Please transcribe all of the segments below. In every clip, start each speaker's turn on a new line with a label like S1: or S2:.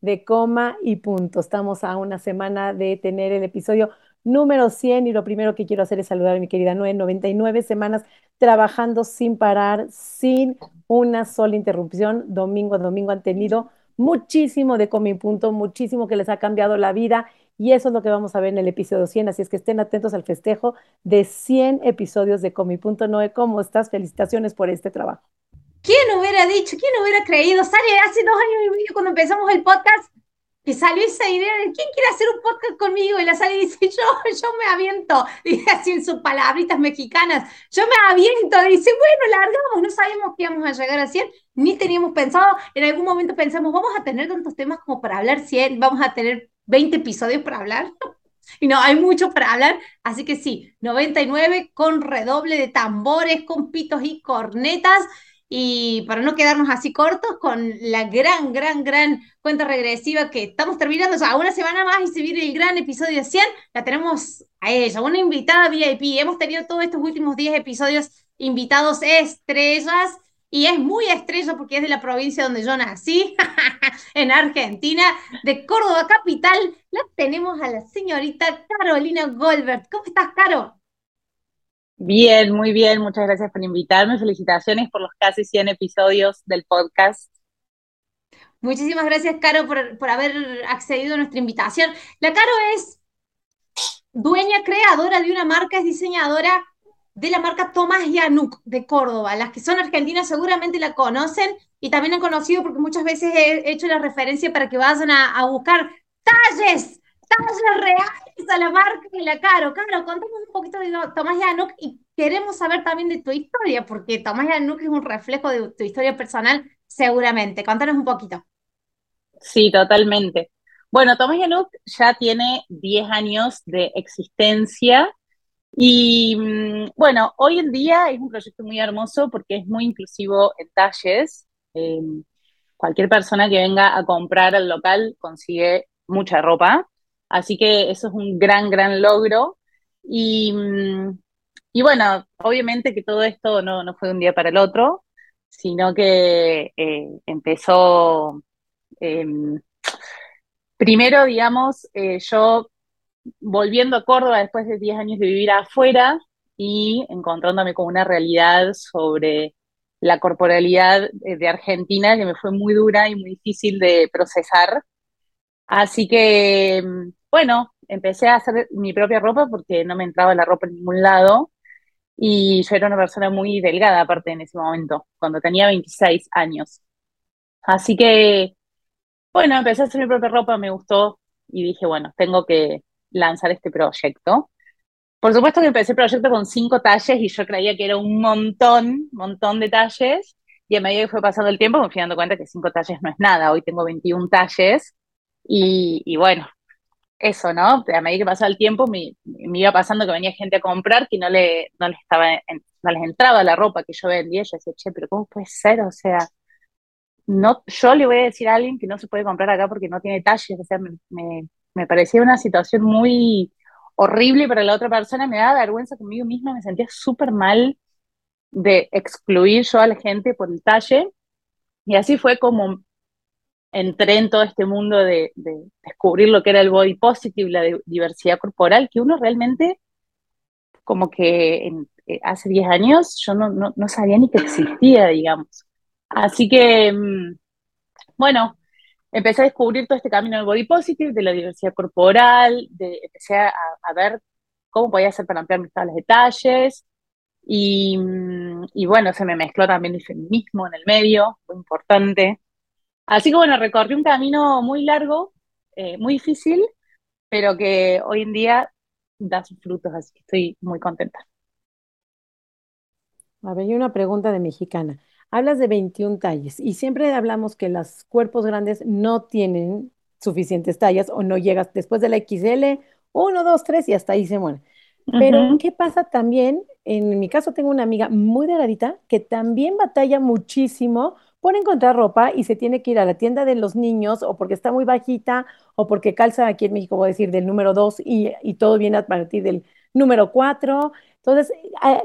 S1: de coma y punto. Estamos a una semana de tener el episodio número 100 y lo primero que quiero hacer es saludar a mi querida Noé, 99 semanas trabajando sin parar, sin una sola interrupción. Domingo a domingo han tenido muchísimo de coma y punto, muchísimo que les ha cambiado la vida y eso es lo que vamos a ver en el episodio 100, así es que estén atentos al festejo de 100 episodios de Comi.noe. Noé. ¿Cómo estás? Felicitaciones por este trabajo.
S2: ¿Quién hubiera dicho, quién hubiera creído? Sale hace dos años y medio cuando empezamos el podcast, que salió esa idea de quién quiere hacer un podcast conmigo y la sale y dice yo, yo me aviento, dice así en sus palabritas mexicanas, yo me aviento, dice bueno, largamos, no sabíamos que íbamos a llegar a 100, ni teníamos pensado, en algún momento pensamos, vamos a tener tantos temas como para hablar 100, vamos a tener 20 episodios para hablar. Y no, hay mucho para hablar, así que sí, 99 con redoble de tambores, con pitos y cornetas. Y para no quedarnos así cortos, con la gran, gran, gran cuenta regresiva que estamos terminando ya una semana más y se viene el gran episodio de 100, la tenemos a ella, una invitada VIP. Hemos tenido todos estos últimos 10 episodios invitados estrellas y es muy estrella porque es de la provincia donde yo nací, en Argentina, de Córdoba capital. La tenemos a la señorita Carolina Goldberg. ¿Cómo estás, Caro?
S3: Bien, muy bien. Muchas gracias por invitarme. Felicitaciones por los casi 100 episodios del podcast.
S2: Muchísimas gracias, Caro, por, por haber accedido a nuestra invitación. La Caro es dueña, creadora de una marca, es diseñadora de la marca Tomás Yanuk de Córdoba. Las que son argentinas seguramente la conocen y también han conocido porque muchas veces he hecho la referencia para que vayan a, buscar talles, talles reales a la marca y la Caro. Caro, contamos un poquito de Tomás Yanuk y queremos saber también de tu historia, porque Tomás Yanuk es un reflejo de tu historia personal, seguramente. Contanos un poquito.
S3: Sí, totalmente. Bueno, Tomás Yanuk ya tiene 10 años de existencia y mm, bueno, hoy en día es un proyecto muy hermoso porque es muy inclusivo en talles. Em, cualquier persona que venga a comprar al local consigue mucha ropa. Así que eso es un gran, gran logro. Y, mm, y bueno, obviamente que todo esto no, no, fue de un día para el otro, sino que eh, empezó, em, primero, digamos, eh, yo volviendo a Córdoba después de 10 años de vivir afuera y encontrándome con una realidad sobre la corporalidad de Argentina que me fue muy dura y muy difícil de procesar. Así que, bueno, empecé a hacer mi propia ropa porque no me entraba la ropa en ningún lado y yo era una persona muy delgada aparte en ese momento, cuando tenía 26 años. Así que, bueno, empecé a hacer mi propia ropa, me gustó y dije, bueno, tengo que, lanzar este proyecto. Por supuesto que empecé el proyecto con cinco talles y yo creía que era un montón, montón de talles. Y a medida que fue pasando el tiempo me fui dando cuenta que cinco talles no es nada. Hoy tengo 21 talles y, bueno, eso, ¿no? A medida que pasaba el tiempo me, iba pasando que venía gente a comprar que no, le, no, les estaba no les entraba la ropa que yo vendía. Yo decía, che, pero ¿cómo puede ser? O sea, no, yo le voy a decir a alguien que no se puede comprar acá porque no tiene talles. O sea, me me parecía una situación muy horrible para la otra persona, me daba vergüenza conmigo misma, me sentía súper mal de excluir yo a la gente por el talle. Y así fue como entré en todo este mundo de, descubrir lo que era el body positive, la diversidad corporal, que uno realmente, como que eh, hace 10 años, yo no, no, sabía ni que existía, digamos. Así que, mm, bueno, empecé a descubrir todo este camino del body positive, de la diversidad corporal, de, empecé a, ver cómo podía hacer para ampliar mis tablas de detalles. Y, y, bueno, se me mezcló también el feminismo en el medio, muy importante. Así que bueno, recorrí un camino muy largo, eh, muy difícil, pero que hoy en día da sus frutos, así que estoy muy contenta.
S1: A ver, hay una pregunta de mexicana. Hablas de 21 talles y siempre hablamos que los cuerpos grandes no tienen suficientes tallas o no llegas después de la XL, 1, 2, 3 y hasta ahí se muere. Pero, ¿qué pasa también? En mi caso tengo una amiga muy delgadita que también batalla muchísimo por encontrar ropa y se tiene que ir a la tienda de los niños o porque está muy bajita o porque calza aquí en México, voy a decir, del número 2 y, y, todo viene a partir del número 4. Entonces,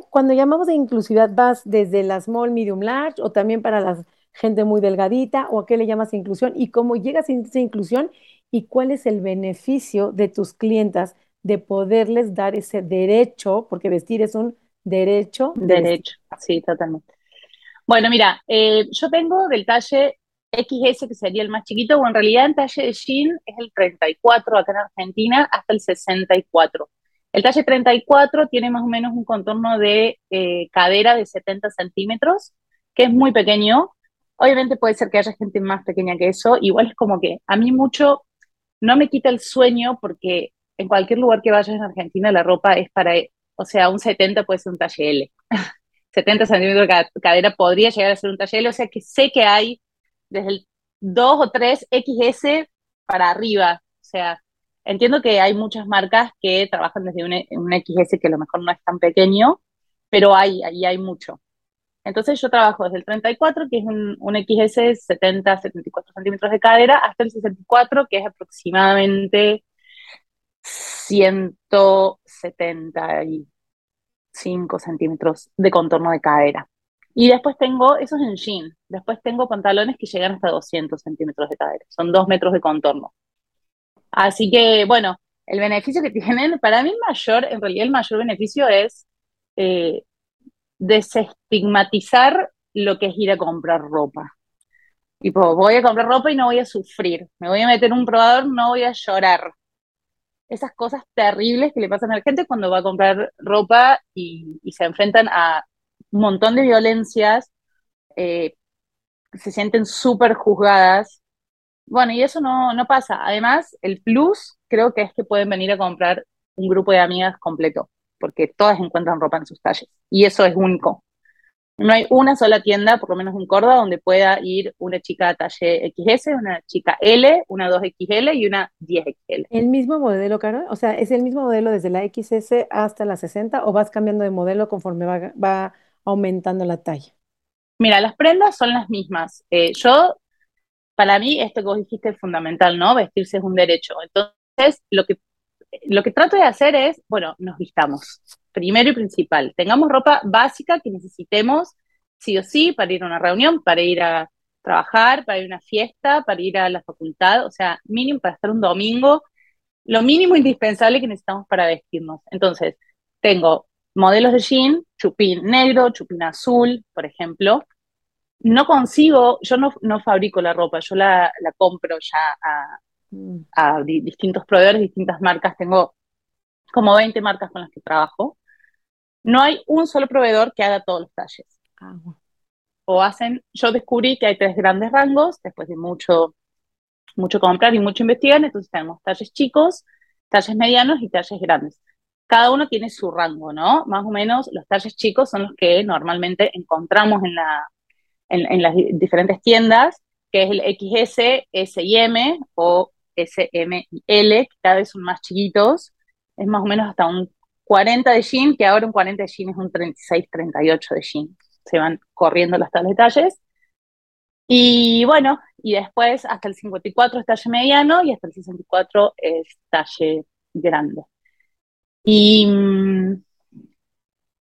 S1: cuando llamamos de inclusividad, vas desde la small, medium, large o también para la gente muy delgadita o a qué le llamas inclusión y cómo llegas a esa inclusión y cuál es el beneficio de tus clientas de poderles dar ese derecho, porque vestir es un derecho.
S3: derecho, sí, totalmente. Bueno, mira, eh, yo tengo del talle XS, que sería el más chiquito, o en realidad en talle de jean es el 34 acá en Argentina hasta el 64. El talle 34 tiene más o menos un contorno de eh, cadera de 70 centímetros, que es muy pequeño. Obviamente puede ser que haya gente más pequeña que eso. Igual es como que a mí mucho no me quita el sueño porque en cualquier lugar que vayas en Argentina la ropa es para, o sea, un 70 puede ser un talle L. 70 centímetros de cadera podría llegar a ser un talle L, o sea que sé que hay desde el 2 o 3 XS para arriba. O sea, entiendo que hay muchas marcas que trabajan desde un, un XS que a lo mejor no es tan pequeño, pero hay, ahí hay mucho. Entonces yo trabajo desde el 34, que es un, un XS 70, 74 centímetros de cadera, hasta el 64, que es aproximadamente 175 centímetros de contorno de cadera. Y después tengo, eso es en jean, después tengo pantalones que llegan hasta 200 centímetros de cadera, son dos metros de contorno. Así que, bueno, el beneficio que tienen, para mí mayor, en realidad el mayor beneficio es eh, desestigmatizar lo que es ir a comprar ropa. Tipo, voy a comprar ropa y no voy a sufrir, me voy a meter un probador, no voy a llorar, esas cosas terribles que le pasan a la gente cuando va a comprar ropa y, se enfrentan a un montón de violencias, eh, se sienten súper juzgadas. Bueno, y eso no, no pasa. Además, el plus creo que es que pueden venir a comprar un grupo de amigas completo, porque todas encuentran ropa en sus talles. Y eso es único. No hay una sola tienda, por lo menos en Córdoba, donde pueda ir una chica talle XS, una chica L, una 2XL y una 10XL.
S1: ¿El mismo modelo, Carol? O sea, ¿es el mismo modelo desde la XS hasta la 60 o vas cambiando de modelo conforme va, aumentando la talla?
S3: Mira, las prendas son las mismas. Eh, yo, para mí, esto que vos dijiste es fundamental, ¿no? Vestirse es un derecho. Entonces, lo que, lo que trato de hacer es, bueno, nos vistamos primero y principal. Tengamos ropa básica que necesitemos sí o sí para ir a una reunión, para ir a trabajar, para ir a una fiesta, para ir a la facultad, o sea, mínimo para estar un domingo, lo mínimo indispensable que necesitamos para vestirnos. Entonces, tengo modelos de jean, chupín negro, chupín azul, por ejemplo. No consigo, yo no, no fabrico la ropa, yo la, la compro ya a, a distintos proveedores, distintas marcas. Tengo como 20 marcas con las que trabajo. No hay un solo proveedor que haga todos los talles. Ah, o hacen, yo descubrí que hay tres grandes rangos, después de mucho, mucho comprar y mucho investigar, entonces tenemos talles chicos, talles medianos y talles grandes. Cada uno tiene su rango, ¿no? Más o menos los talles chicos son los que normalmente encontramos en, la, en, las diferentes tiendas, que es el XS, S y M o S, M y L, que cada vez son más chiquitos, es más o menos hasta un 40 de jean, que ahora un 40 de jean es un 36, 38 de jean. Se van corriendo los detalles. Y bueno, y después hasta el 54 es talle mediano y hasta el 64 es talle grande. Y mm,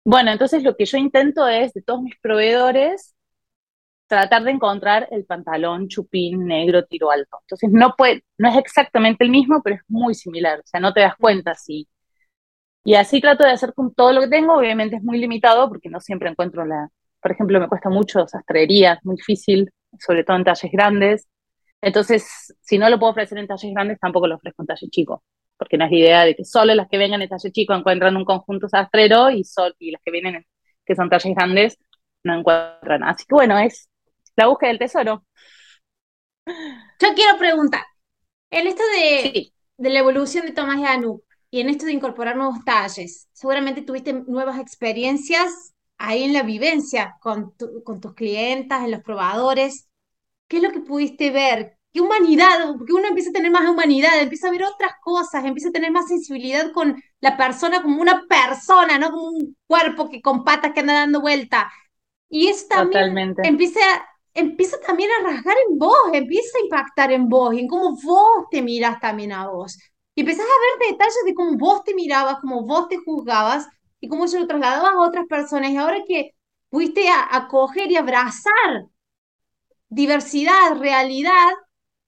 S3: bueno, entonces lo que yo intento es, de todos mis proveedores, tratar de encontrar el pantalón chupín negro tiro alto. Entonces no puede, no es exactamente el mismo, pero es muy similar. O sea, no te das cuenta si y así trato de hacer con todo lo que tengo, obviamente es muy limitado porque no siempre encuentro la, por ejemplo, me cuesta mucho sastrería, muy difícil, sobre todo en talles grandes. Entonces, si no lo puedo ofrecer en talles grandes, tampoco lo ofrezco en talle chico, porque no es la idea de que solo las que vengan en talle chico encuentran un conjunto sastrero y, y las que vienen que son talles grandes no encuentran. Así que bueno, es la búsqueda del tesoro.
S2: Yo quiero preguntar, en esto de, de la evolución de Tomás y Anu, y en esto de incorporar nuevos talles, seguramente tuviste nuevas experiencias ahí en la vivencia con, con tus clientas, en los probadores. ¿Qué es lo que pudiste ver? qué humanidad, porque uno empieza a tener más humanidad, empieza a ver otras cosas, empieza a tener más sensibilidad con la persona como una persona, no como un cuerpo que con patas que anda dando vuelta. Y eso también empieza, empieza también a rasgar en vos, empieza a impactar en vos y en cómo vos te miras también a vos. Y empezás a ver detalles de cómo vos te mirabas, cómo vos te juzgabas y cómo eso lo trasladabas a otras personas. Y ahora que pudiste acoger y abrazar diversidad, realidad,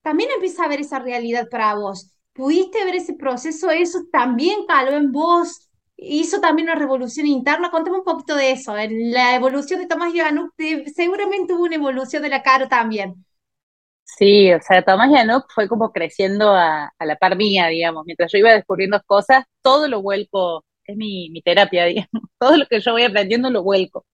S2: también empieza a ver esa realidad para vos. Pudiste ver ese proceso, eso también caló en vos, hizo también una revolución interna. Contame un poquito de eso. En la evolución de Tomás Yanuk seguramente hubo una evolución de la cara también.
S3: Sí, o sea, Tomás Yanuk fue como creciendo a, la par mía, digamos. Mientras yo iba descubriendo cosas, todo lo vuelco, es mi, mi terapia, digamos. Todo lo que yo voy aprendiendo lo vuelco.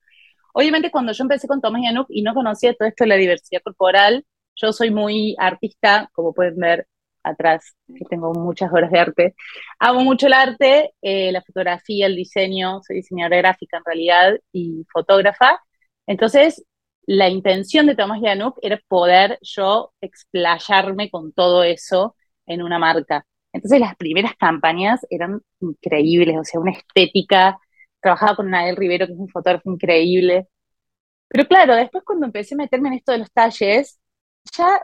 S3: Obviamente, cuando yo empecé con Tomás Yanuk y no conocía todo esto de la diversidad corporal, yo soy muy artista, como pueden ver atrás, que tengo muchas horas de arte. Amo mucho el arte, eh, la fotografía, el diseño, soy diseñadora gráfica en realidad y fotógrafa. Entonces, la intención de Tomás Yanuk era poder yo explayarme con todo eso en una marca. Entonces, las primeras campañas eran increíbles, o sea, una estética. Trabajaba con Nael Rivero, que es un fotógrafo increíble. Pero claro, después cuando empecé a meterme en esto de los talles, ya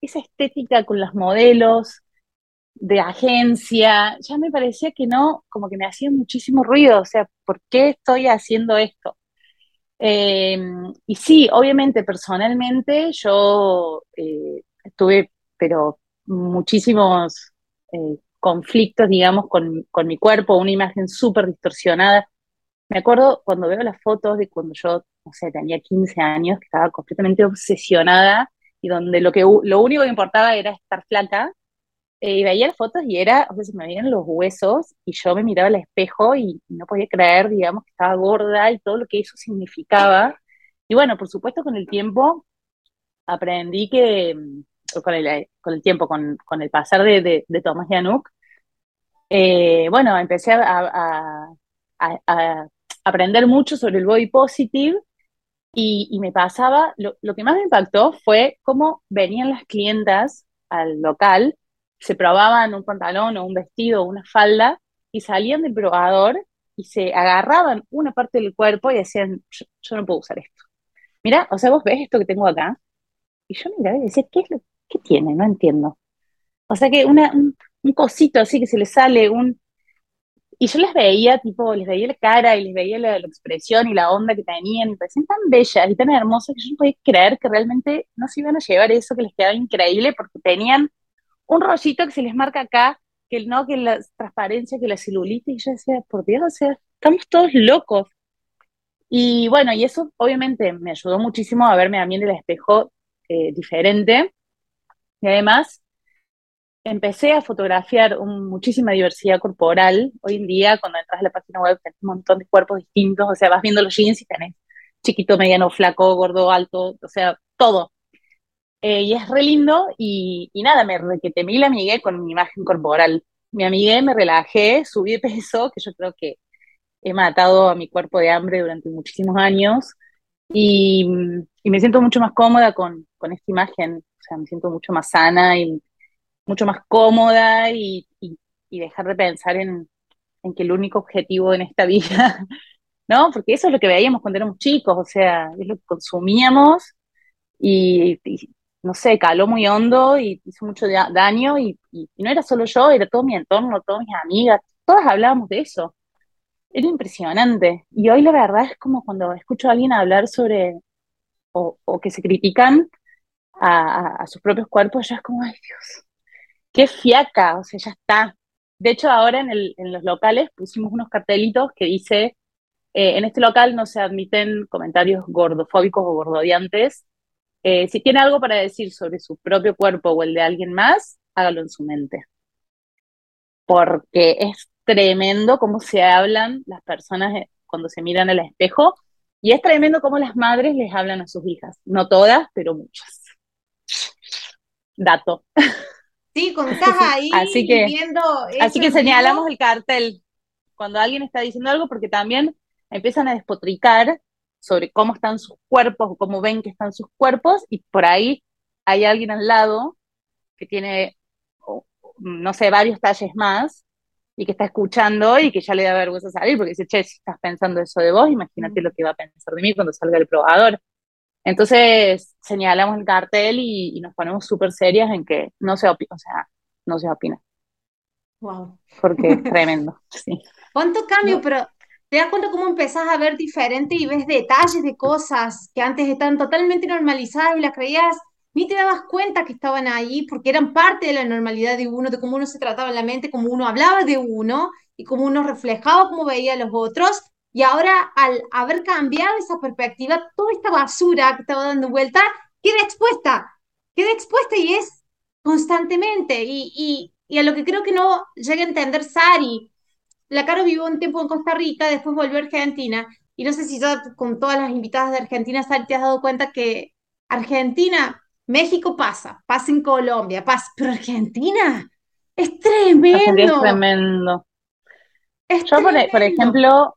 S3: esa estética con los modelos de agencia, ya me parecía que no, como que me hacía muchísimo ruido, o sea, ¿por qué estoy haciendo esto? Em, y sí, obviamente, personalmente yo eh, tuve, pero muchísimos eh, conflictos, digamos, con, con, mi cuerpo, una imagen súper distorsionada. Me acuerdo cuando veo las fotos de cuando yo, no sé, tenía 15 años, estaba completamente obsesionada y donde lo, que, lo único que importaba era estar flaca, eh, y veía las fotos y era, o sea, se me veían los huesos y yo me miraba al espejo y no podía creer, digamos, que estaba gorda y todo lo que eso significaba. Y bueno, por supuesto, con el tiempo aprendí que, mm, con el, con el tiempo, con, con el pasar de, de, de Tomás Yanuk, eh, bueno, empecé a, a, a, a, aprender mucho sobre el body positive y, me pasaba, lo, que más me impactó fue cómo venían las clientas al local, se probaban un pantalón o un vestido o una falda y salían del probador y se agarraban una parte del cuerpo y decían, yo, no puedo usar esto. Mira, o sea, vos ves esto que tengo acá. Y yo miraba y decía, ¿qué es lo que tiene? No entiendo. O sea que una, un cosito así que se le sale, un, y yo les veía, tipo, les veía la cara y les veía la, expresión y la onda que tenían, y parecían tan bellas y tan hermosas que yo no podía creer que realmente no se iban a llevar eso que les quedaba increíble porque tenían un rollito que se les marca acá, que no, que la transparencia, que la celulitis, y yo decía, por Dios, o sea, estamos todos locos. Y bueno, y eso obviamente me ayudó muchísimo a verme a mí en el espejo eh, diferente. Y además, empecé a fotografiar muchísima diversidad corporal. Hoy en día, cuando entras a la página web, tenés un montón de cuerpos distintos, o sea, vas viendo los jeans y tenés chiquito, mediano, flaco, gordo, alto, o sea, todo. Eh, y es re lindo y, nada, me me la amigué con mi imagen corporal. Me amigué, me relajé, subí de peso, que yo creo que he matado a mi cuerpo de hambre durante muchísimos años y, y me siento mucho más cómoda con, con esta imagen, o sea, me siento mucho más sana y mucho más cómoda y, dejar de pensar en, que el único objetivo en esta vida, ¿no? Porque eso es lo que veíamos cuando éramos chicos, o sea, es lo que consumíamos y, no sé, caló muy hondo y hizo mucho daño y, no era solo yo, era todo mi entorno, todas mis amigas, todas hablábamos de eso. Era impresionante. Y hoy la verdad es como cuando escucho a alguien hablar sobre, o, que se critican a, a, sus propios cuerpos, ya es como, ay Dios, qué fiaca, o sea, ya está. De hecho, ahora en, el, en los locales pusimos unos cartelitos que dice, eh, en este local no se admiten comentarios gordofóbicos o gordodiantes. Eh, si tiene algo para decir sobre su propio cuerpo o el de alguien más, hágalo en su mente. Porque es tremendo cómo se hablan las personas eh, cuando se miran al espejo y es tremendo cómo las madres les hablan a sus hijas. No todas, pero muchas. Dato.
S2: Sí, cuando estás ahí
S3: así que, viendo. Así que señalamos el cartel cuando alguien está diciendo algo, porque también empiezan a despotricar sobre cómo están sus cuerpos o cómo ven que están sus cuerpos, y por ahí hay alguien al lado que tiene, no sé, varios talles más y que está escuchando y que ya le da vergüenza salir porque dice, che, si estás pensando eso de vos, imagínate lo que va a pensar de mí cuando salga el probador. Entonces señalamos el cartel y, nos ponemos súper serias en que no se opina, o sea, no se opina.
S2: Wow.
S3: Porque es tremendo, sí.
S2: ¿Cuánto cambio? Pero te das cuenta cómo empezás a ver diferente y ves detalles de cosas que antes estaban totalmente normalizadas y las creías, ni te dabas cuenta que estaban ahí porque eran parte de la normalidad de uno, de cómo uno se trataba en la mente, cómo uno hablaba de uno y cómo uno reflejaba cómo veía a los otros. Y ahora, al haber cambiado esa perspectiva, toda esta basura que estaba dando vuelta queda expuesta, queda expuesta y es constantemente. Y, y, y a lo que creo que no llega a entender Sari, la Caro vivió un tiempo en Costa Rica, después volvió a Argentina, y no sé si ya con todas las invitadas de Argentina, Sari, te has dado cuenta que Argentina, México pasa, pasa en Colombia, pasa, pero Argentina es tremendo.
S3: Es tremendo. Yo, por, ejemplo,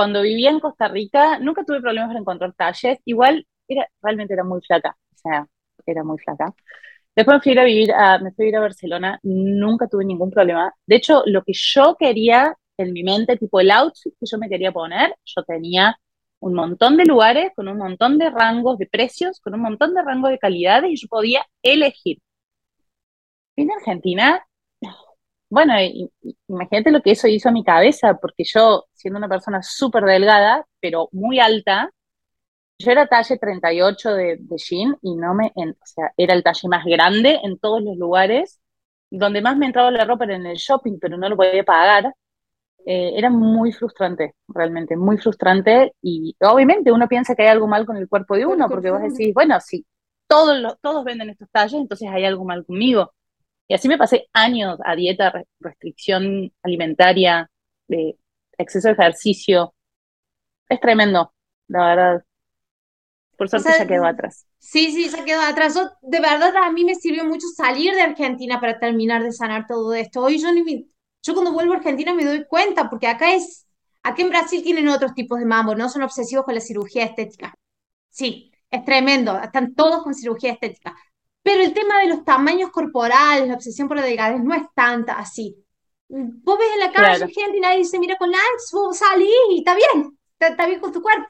S3: cuando vivía en Costa Rica, nunca tuve problemas para encontrar talles. Igual, era, realmente era muy flaca. O sea, era muy flaca. Después me fui a vivir a, me fui a ir a Barcelona, nunca tuve ningún problema. De hecho, lo que yo quería en mi mente, tipo el outfit que yo me quería poner, yo tenía un montón de lugares, con un montón de rangos de precios, con un montón de rangos de calidades, y yo podía elegir. En Argentina, bueno, imagínate lo que eso hizo a mi cabeza, porque yo, siendo una persona súper delgada, pero muy alta, yo era talle 38 de, de jean y no me, o sea, era el talle más grande en todos los lugares. Donde más me entraba la ropa era en el shopping, pero no lo podía pagar. Eh, era muy frustrante, realmente, muy frustrante. Y obviamente uno piensa que hay algo mal con el cuerpo de uno, porque vos decís, bueno, si todos, todos venden estos talles, entonces hay algo mal conmigo. Y así me pasé años a dieta, restricción alimentaria, de exceso de ejercicio. Es tremendo, la verdad. Por suerte ya quedó atrás.
S2: Sí, sí, se quedó atrás. de verdad, a mí me sirvió mucho salir de Argentina para terminar de sanar todo esto. Hoy yo, ni yo cuando vuelvo a Argentina me doy cuenta, porque acá es, aquí en Brasil tienen otros tipos de mambo, ¿no? Son obsesivos con la cirugía estética. Sí, es tremendo, están todos con cirugía estética. Pero el tema de los tamaños corporales, la obsesión por la delgadez, no es tanta así. Vos ves en la calle gente y nadie dice, mira, con likes vos salís y está bien, está bien con tu cuerpo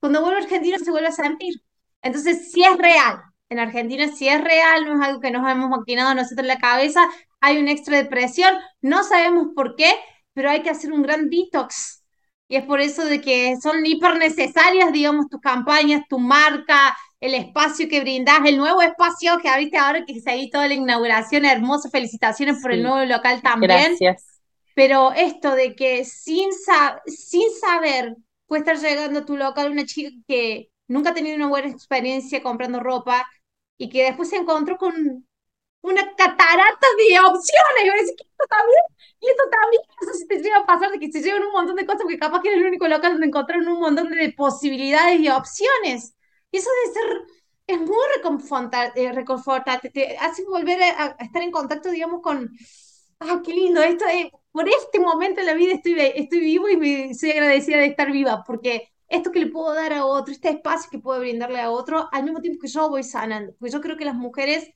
S2: cuando vuelve a Argentina se vuelve a sentir. Entonces, si es real. En Argentina, si es real, no es algo que nos hemos maquinado nosotros en la cabeza. Hay una extra depresión, no sabemos por qué, pero hay que hacer un gran detox. Y es por eso de que son hiper necesarias, digamos, tus campañas, tu marca, el espacio que brindas, el nuevo espacio que abriste ahora que seguí toda la inauguración, hermoso, felicitaciones por el nuevo local también.
S3: Gracias.
S2: Pero esto de que sin, sin saber puede estar llegando a tu local una chica que nunca ha tenido una buena experiencia comprando ropa y que después se encontró con una catarata de opciones. Y va a decir, esto también, y esto también. Eso se te llega a pasar de que se llevan un montón de cosas, porque capaz que es el único local donde encontraron un montón de posibilidades y opciones. Y eso debe ser, es muy eh, reconfortante, te hace volver a, estar en contacto, digamos, con, ah, qué lindo, esto es, por este momento en la vida estoy, estoy vivo y me soy agradecida de estar viva, porque esto que le puedo dar a otro, este espacio que puedo brindarle a otro, al mismo tiempo que yo voy sanando, porque yo creo que las mujeres,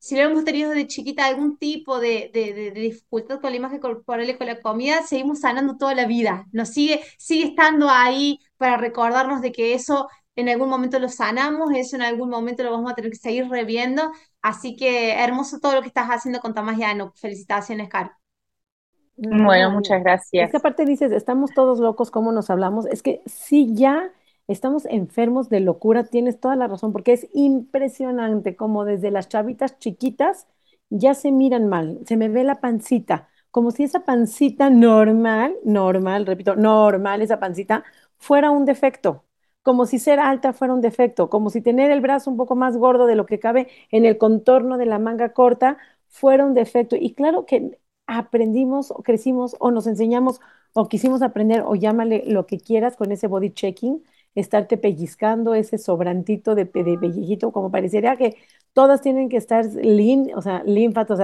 S2: si lo hemos tenido de chiquita algún tipo de, de, dificultad con la imagen corporal y con la comida, seguimos sanando toda la vida, nos sigue, sigue estando ahí para recordarnos de que eso en algún momento lo sanamos, eso en algún momento lo vamos a tener que seguir reviendo, así que hermoso todo lo que estás haciendo con Tomás Llano, felicitaciones, Caro.
S3: Bueno, muchas gracias.
S1: Es que aparte dices, estamos todos locos, ¿cómo nos hablamos? Es que si ya estamos enfermos de locura, tienes toda la razón, porque es impresionante como desde las chavitas chiquitas ya se miran mal, se me ve la pancita, como si esa pancita normal, normal, repito, normal, esa pancita fuera un defecto, como si ser alta fuera un defecto, como si tener el brazo un poco más gordo de lo que cabe en el contorno de la manga corta fuera un defecto. Y claro que aprendimos o crecimos o nos enseñamos o quisimos aprender o llámale lo que quieras con ese body checking, estarte pellizcando ese sobrantito de, de pellejito, como parecería que todas tienen que estar lean, o sea,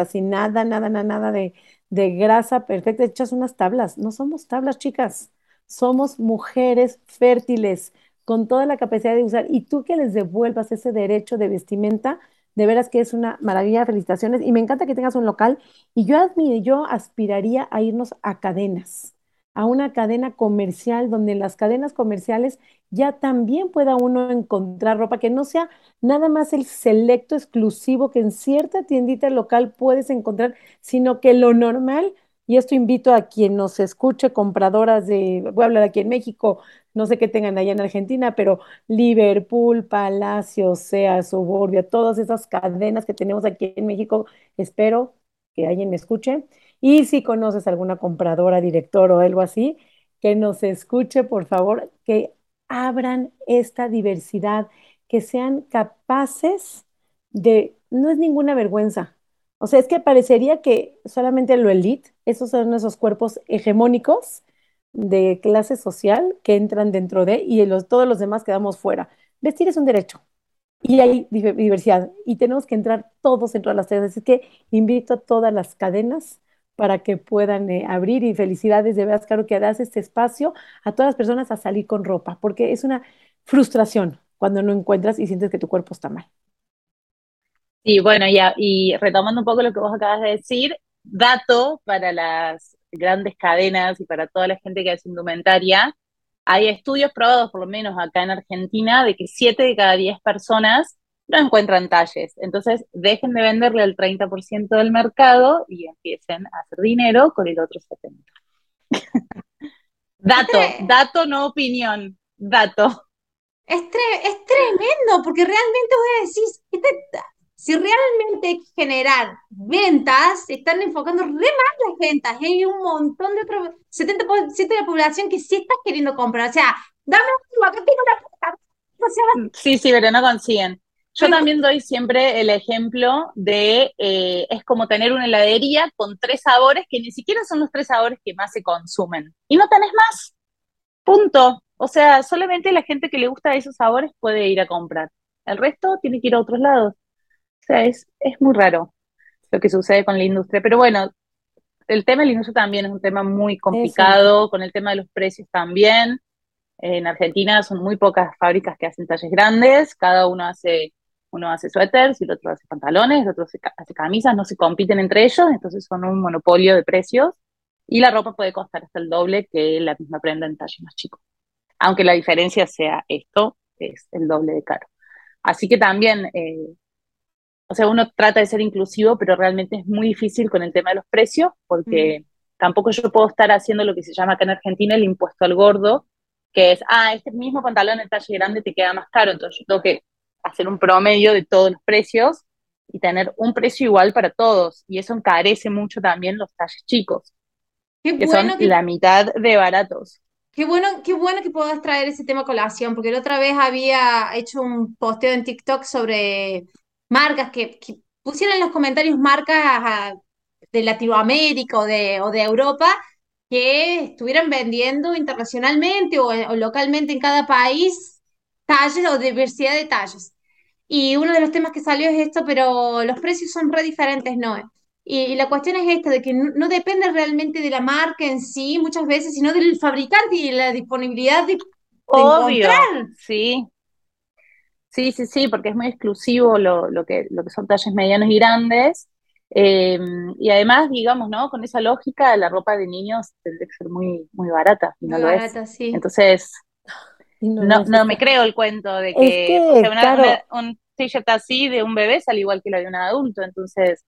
S1: sin nada, nada, nada, nada de, de grasa perfecta, echas unas tablas. No somos tablas, chicas. Somos mujeres fértiles con toda la capacidad de usar. Y tú que les devuelvas ese derecho de vestimenta, De veras que es una maravilla, felicitaciones. Y me encanta que tengas un local. Y yo, admiro, yo aspiraría a irnos a cadenas, a una cadena comercial donde en las cadenas comerciales ya también pueda uno encontrar ropa que no sea nada más el selecto exclusivo que en cierta tiendita local puedes encontrar, sino que lo normal y esto invito a quien nos escuche, compradoras de, voy a hablar aquí en México, no sé qué tengan allá en Argentina, pero Liverpool, Palacio, Sea, Suburbia, todas esas cadenas que tenemos aquí en México, espero que alguien me escuche. Y si conoces alguna compradora, director o algo así, que nos escuche, por favor, que abran esta diversidad, que sean capaces de, no es ninguna vergüenza, o sea, es que parecería que solamente lo elite, esos son esos cuerpos hegemónicos de clase social que entran dentro de y los, todos los demás quedamos fuera. Vestir es un derecho y hay diversidad y tenemos que entrar todos en todas las tallas. Así que invito a todas las cadenas para que puedan eh, abrir y felicidades de veras, claro, que das este espacio a todas las personas a salir con ropa, porque es una frustración cuando no encuentras y sientes que tu cuerpo está mal.
S3: Y bueno, ya, y retomando un poco lo que vos acabas de decir, dato para las grandes cadenas y para toda la gente que hace indumentaria, hay estudios probados, por lo menos acá en Argentina, de que 7 de cada 10 personas no encuentran talles. Entonces, dejen de venderle al 30% del mercado y empiecen a hacer dinero con el otro 70%. dato, dato, no opinión, dato.
S2: Es, es tremendo, porque realmente voy a decir, este, si realmente generar ventas, están enfocando re mal las ventas. Y hay un montón de otros, 70% de la población que sí está queriendo comprar. O sea, dame un acá tengo una
S3: mm, Sí, sí, pero no consiguen. Yo también doy siempre el ejemplo de, eh, es como tener una heladería con tres sabores que ni siquiera son los tres sabores que más se consumen. Y no tenés más. Punto. O sea, solamente la gente que le gusta esos sabores puede ir a comprar. El resto tiene que ir a otros lados sea, es, es muy raro lo que sucede con la industria. Pero bueno, el tema de la industria también es un tema muy complicado, con el tema de los precios también. En Argentina son muy pocas fábricas que hacen talles grandes, cada uno hace, uno hace suéteres y el otro hace pantalones, el otro hace, camisas, no se compiten entre ellos, entonces son un monopolio de precios y la ropa puede costar hasta el doble que la misma prenda en talle más chico. Aunque la diferencia sea esto, es el doble de caro. Así que también eh, o sea, uno trata de ser inclusivo, pero realmente es muy difícil con el tema de los precios, porque mm. tampoco yo puedo estar haciendo lo que se llama acá en Argentina el impuesto al gordo, que es, ah, este mismo pantalón en talle grande te queda más caro, entonces yo tengo que hacer un promedio de todos los precios y tener un precio igual para todos, y eso encarece mucho también los talles chicos, Qué que son la mitad de baratos.
S2: Qué bueno, qué bueno que puedas traer ese tema a colación, porque la otra vez había hecho un posteo en TikTok sobre marcas, que, pusieran en los comentarios marcas de Latinoamérica o de, o de Europa que estuvieran vendiendo internacionalmente o, localmente en cada país talles o diversidad de talles. Y uno de los temas que salió es esto, pero los precios son re diferentes, ¿no? Y, la cuestión es esta, de que no, depende realmente de la marca en sí, muchas veces, sino del fabricante y de la disponibilidad de,
S3: Obvio, sí. Sí, sí, sí, porque es muy exclusivo lo, lo, que, lo que son talles medianos y grandes. Eh, y además, digamos, ¿no? Con esa lógica, la ropa de niños tendría que ser muy, muy barata. muy barata, sí. Entonces, no, no, me creo el cuento de que, un t-shirt así de un bebé sale igual que la de un adulto. Entonces,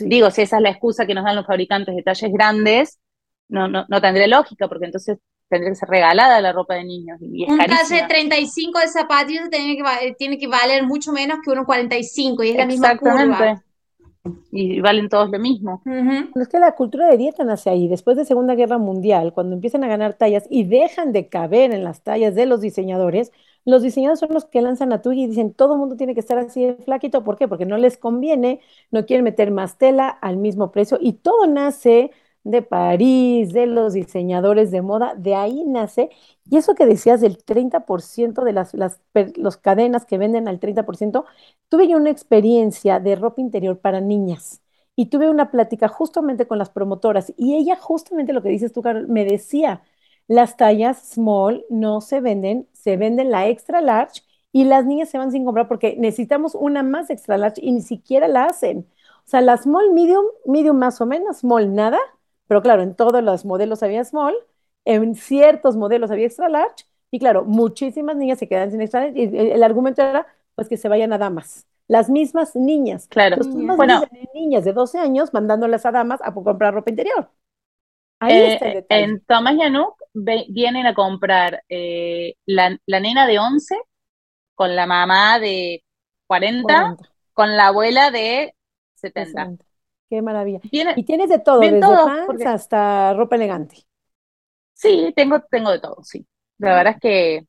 S3: digo, si esa es la excusa que nos dan los fabricantes de talles grandes, no, no, no tendría lógica, porque entonces tendría que ser regalada la ropa de niños. Y
S2: un talle 35 de zapatillas tiene que, tiene que valer mucho menos que uno 45 y es la misma curva.
S3: Y valen todos lo mismo.
S1: Es que la cultura de dieta nace ahí, después de Segunda Guerra Mundial, cuando empiezan a ganar tallas y dejan de caber en las tallas de los diseñadores, los diseñadores son los que lanzan a tuya y dicen, todo el mundo tiene que estar así de flaquito. ¿Por qué? Porque no les conviene, no quieren meter más tela al mismo precio y todo nace de París, de los diseñadores de moda, de ahí nace. Y eso que decías del 30% de las, las los cadenas que venden al 30%, tuve yo una experiencia de ropa interior para niñas y tuve una plática justamente con las promotoras y ella justamente lo que dices tú, Carol, me decía, las tallas small no se venden, se venden la extra large y las niñas se van sin comprar porque necesitamos una más extra large y ni siquiera la hacen. O sea, la small, medium, medium más o menos, small nada, pero claro, en todos los modelos había small, en ciertos modelos había extra large, y claro, muchísimas niñas se quedan sin extra large, y el argumento era pues que se vayan a damas. Las mismas niñas.
S3: Claro.
S1: Entonces, bueno, niñas de 12 años mandándolas a damas a comprar ropa interior.
S3: Ahí eh, está el detalle. En Thomas Yanuk vienen a comprar eh, la, la, nena de 11 con la mamá de 40, con la abuela de 70.
S1: Qué maravilla. y tienes de todo, desde pants hasta ropa elegante.
S3: Sí, tengo, tengo de todo, sí. La verdad es que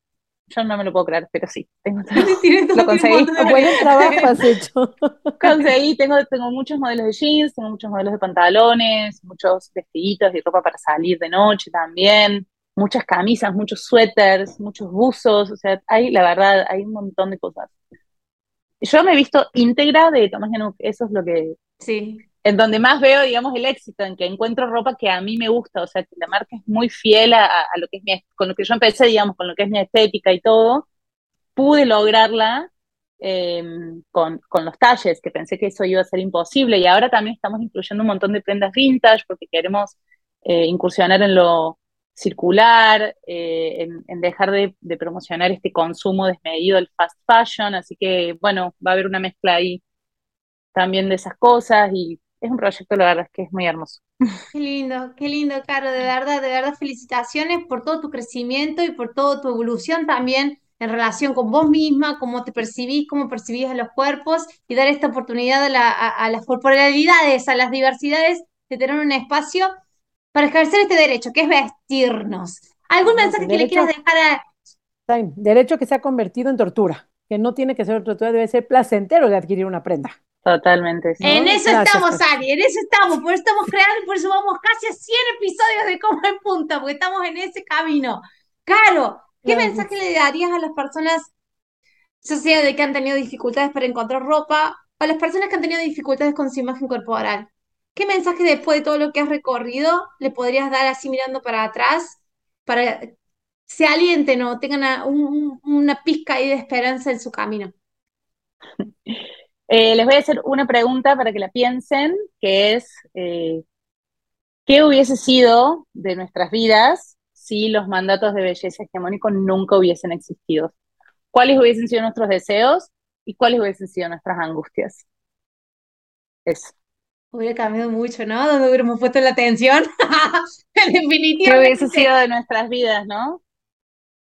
S3: yo no me lo puedo creer, pero sí, tengo todo.
S1: lo conseguí. Buen trabajo has hecho.
S3: conseguí, tengo, tengo muchos modelos de jeans, tengo muchos modelos de pantalones, muchos vestiditos y ropa para salir de noche también, muchas camisas, muchos suéteres, muchos buzos, o sea, hay, la verdad, hay un montón de cosas. Yo me he visto íntegra de Tomás Yanuk, eso es lo que...
S2: Sí.
S3: En donde más veo, digamos, el éxito, en que encuentro ropa que a mí me gusta, o sea, que la marca es muy fiel a, lo que es mi, con lo que yo empecé, digamos, con lo que es mi estética y todo, pude lograrla em, con, con, los talles, que pensé que eso iba a ser imposible, y ahora también estamos incluyendo un montón de prendas vintage porque queremos eh, incursionar en lo, circular, eh, en, dejar de, promocionar este consumo desmedido del fast fashion, así que bueno, va a haber una mezcla ahí también de esas cosas y es un proyecto, la verdad, que es muy hermoso.
S2: Qué lindo, qué lindo, Caro, de verdad, de verdad, felicitaciones por todo tu crecimiento y por toda tu evolución también en relación con vos misma, cómo te percibís, cómo percibís a los cuerpos y dar esta oportunidad a, a las corporalidades, a las diversidades de tener un espacio para ejercer este derecho, que es vestirnos. ¿Algún mensaje que le quieras dejar a...
S1: Derecho que se ha convertido en tortura, que no tiene que ser tortura, debe ser placentero de adquirir una prenda.
S3: Totalmente.
S2: En eso estamos, Ari, en eso estamos, por eso estamos creando, por eso vamos casi a 100 episodios de Como en Punta, porque estamos en ese camino. Caro, ¿qué mensaje le darías a las personas, ya sea de que han tenido dificultades para encontrar ropa, o a las personas que han tenido dificultades con su imagen corporal? ¿Qué mensaje después de todo lo que has recorrido le podrías dar así mirando para atrás para que se alienten o tengan una, pizca ahí de esperanza en su camino?
S3: Eh, les voy a hacer una pregunta para que la piensen, que es, eh, ¿qué hubiese sido de nuestras vidas si los mandatos de belleza hegemónicos nunca hubiesen existido? ¿Cuáles hubiesen sido nuestros deseos y cuáles hubiesen sido nuestras angustias? Eso.
S2: Hubiera cambiado mucho, ¿no? Donde hubiéramos puesto la atención.
S3: Definitivamente. ¿Qué hubiese sido de nuestras vidas, no?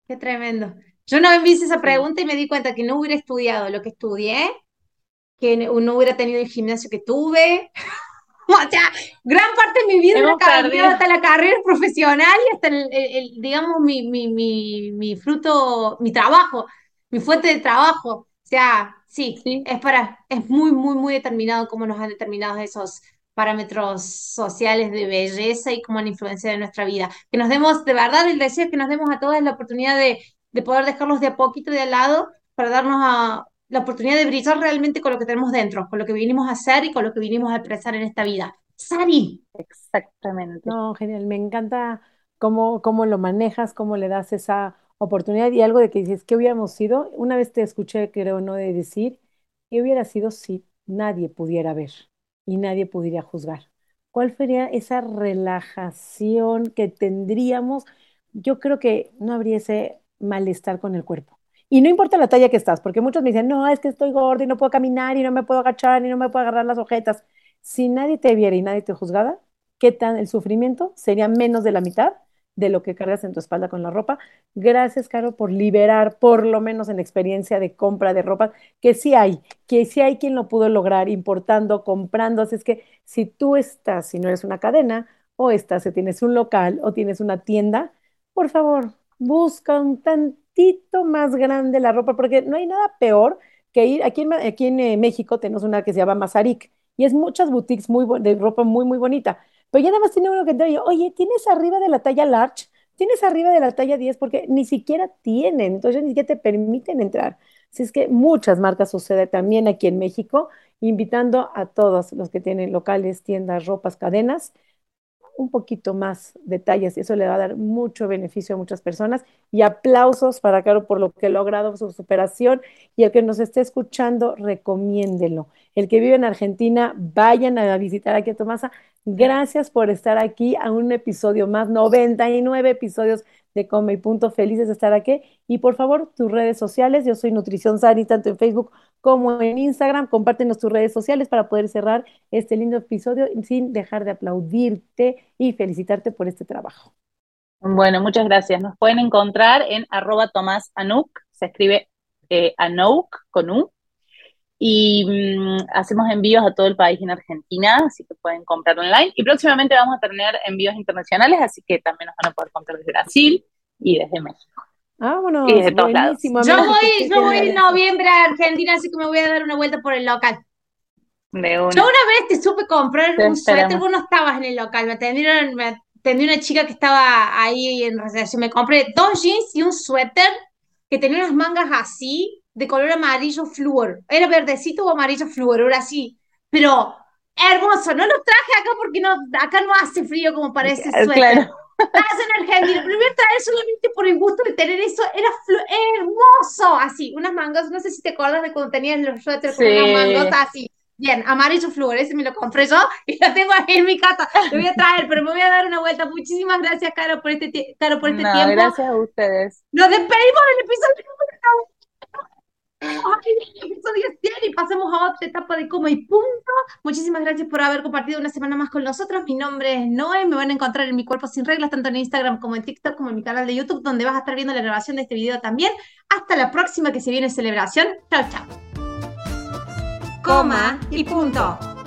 S2: Qué tremendo. Yo una vez hice esa pregunta y me di cuenta que no hubiera estudiado lo que estudié, que no hubiera tenido el gimnasio que tuve. o sea, gran parte de mi vida ha cambiado hasta la carrera profesional y hasta el, digamos, mi, mi, mi, mi fruto, mi trabajo, mi fuente de trabajo. O sea, Sí, sí, es para, es muy, muy, muy determinado cómo nos han determinado esos parámetros sociales de belleza y cómo han influenciado en nuestra vida. Que nos demos, de verdad, el deseo es que nos demos a todas la oportunidad de, de poder dejarlos de a poquito de al lado para darnos a, la oportunidad de brillar realmente con lo que tenemos dentro, con lo que vinimos a hacer y con lo que vinimos a expresar en esta vida. Sari.
S3: Exactamente.
S1: No, genial, me encanta cómo, cómo lo manejas, cómo le das esa oportunidad y algo de que dices, ¿qué hubiéramos sido? Una vez te escuché, creo, no de decir, ¿qué hubiera sido si nadie pudiera ver y nadie pudiera juzgar? ¿Cuál sería esa relajación que tendríamos? Yo creo que no habría ese malestar con el cuerpo. Y no importa la talla que estás, porque muchos me dicen, no, es que estoy gorda y no puedo caminar y no me puedo agachar y no me puedo agarrar las ojetas. Si nadie te viera y nadie te juzgara, ¿qué tan el sufrimiento sería menos de la mitad de lo que cargas en tu espalda con la ropa. Gracias, Caro, por liberar, por lo menos en experiencia de compra de ropa, que sí hay, que sí hay quien lo pudo lograr importando, comprando. Así es que si tú estás, si no eres una cadena, o estás, si tienes un local o tienes una tienda, por favor, busca un tantito más grande la ropa, porque no hay nada peor que ir, aquí en, aquí en eh, México tenemos una que se llama Mazarik, y es muchas boutiques muy, de ropa muy, muy bonita pero ya nada tiene uno que entrar y, oye, ¿tienes arriba de la talla large? ¿Tienes arriba de la talla 10? Porque ni siquiera tienen, entonces ni siquiera te permiten entrar. Así es que muchas marcas sucede también aquí en México, invitando a todos los que tienen locales, tiendas, ropas, cadenas, un poquito más detalles y eso le va a dar mucho beneficio a muchas personas. Y aplausos para Caro por lo que ha logrado su superación y el que nos esté escuchando, recomiéndelo. El que vive en Argentina, vayan a visitar aquí a Tomasa. Gracias por estar aquí a un episodio más, 99 episodios de Come y Punto. Felices de estar aquí. Y por favor, tus redes sociales. Yo soy Nutrición Sani, tanto en Facebook como en Instagram. Compártenos tus redes sociales para poder cerrar este lindo episodio sin dejar de aplaudirte y felicitarte por este trabajo.
S3: Bueno, muchas gracias. Nos pueden encontrar en arroba Tomás Anuk, se escribe eh, Anouk con U. Y mm, hacemos envíos a todo el país en Argentina, así que pueden comprar online. Y próximamente vamos a tener envíos internacionales, así que también nos van a poder comprar desde Brasil y desde México.
S1: Ah, bueno,
S2: buenísimo. Yo voy, yo voy en noviembre a Argentina, así que me voy a dar una vuelta por el local. Yo una vez te supe comprar un suéter, vos no estabas en el local, me atendieron, me atendió una chica que estaba ahí en recepción, me compré dos jeans y un suéter que tenía unas mangas así, de color amarillo flúor, era verdecito o amarillo flúor, era así, pero hermoso, no lo traje acá porque no, acá no hace frío como parece ese suéter. Estás en Argentina. Primero traer solamente por el gusto de tener eso. Era hermoso. Así, unas mangas. No sé si te acuerdas de cuando tenías los suéteres con unas mangas así. Bien, amarillo flúor, ese me lo compré yo y lo tengo ahí en mi casa. Lo voy a traer, pero me voy a dar una vuelta. Muchísimas gracias, Caro, por este, Caro, por este tiempo.
S3: Gracias a ustedes.
S2: Nos despedimos del episodio episodio 100 y pasemos a otra etapa de coma y punto. Muchísimas gracias por haber compartido una semana más con nosotros. Mi nombre es Noé, me van a encontrar en Mi Cuerpo Sin Reglas, tanto en Instagram como en TikTok, como en mi canal de YouTube, donde vas a estar viendo la grabación de este video también. Hasta la próxima que se viene celebración. Chao, chao. Coma y punto.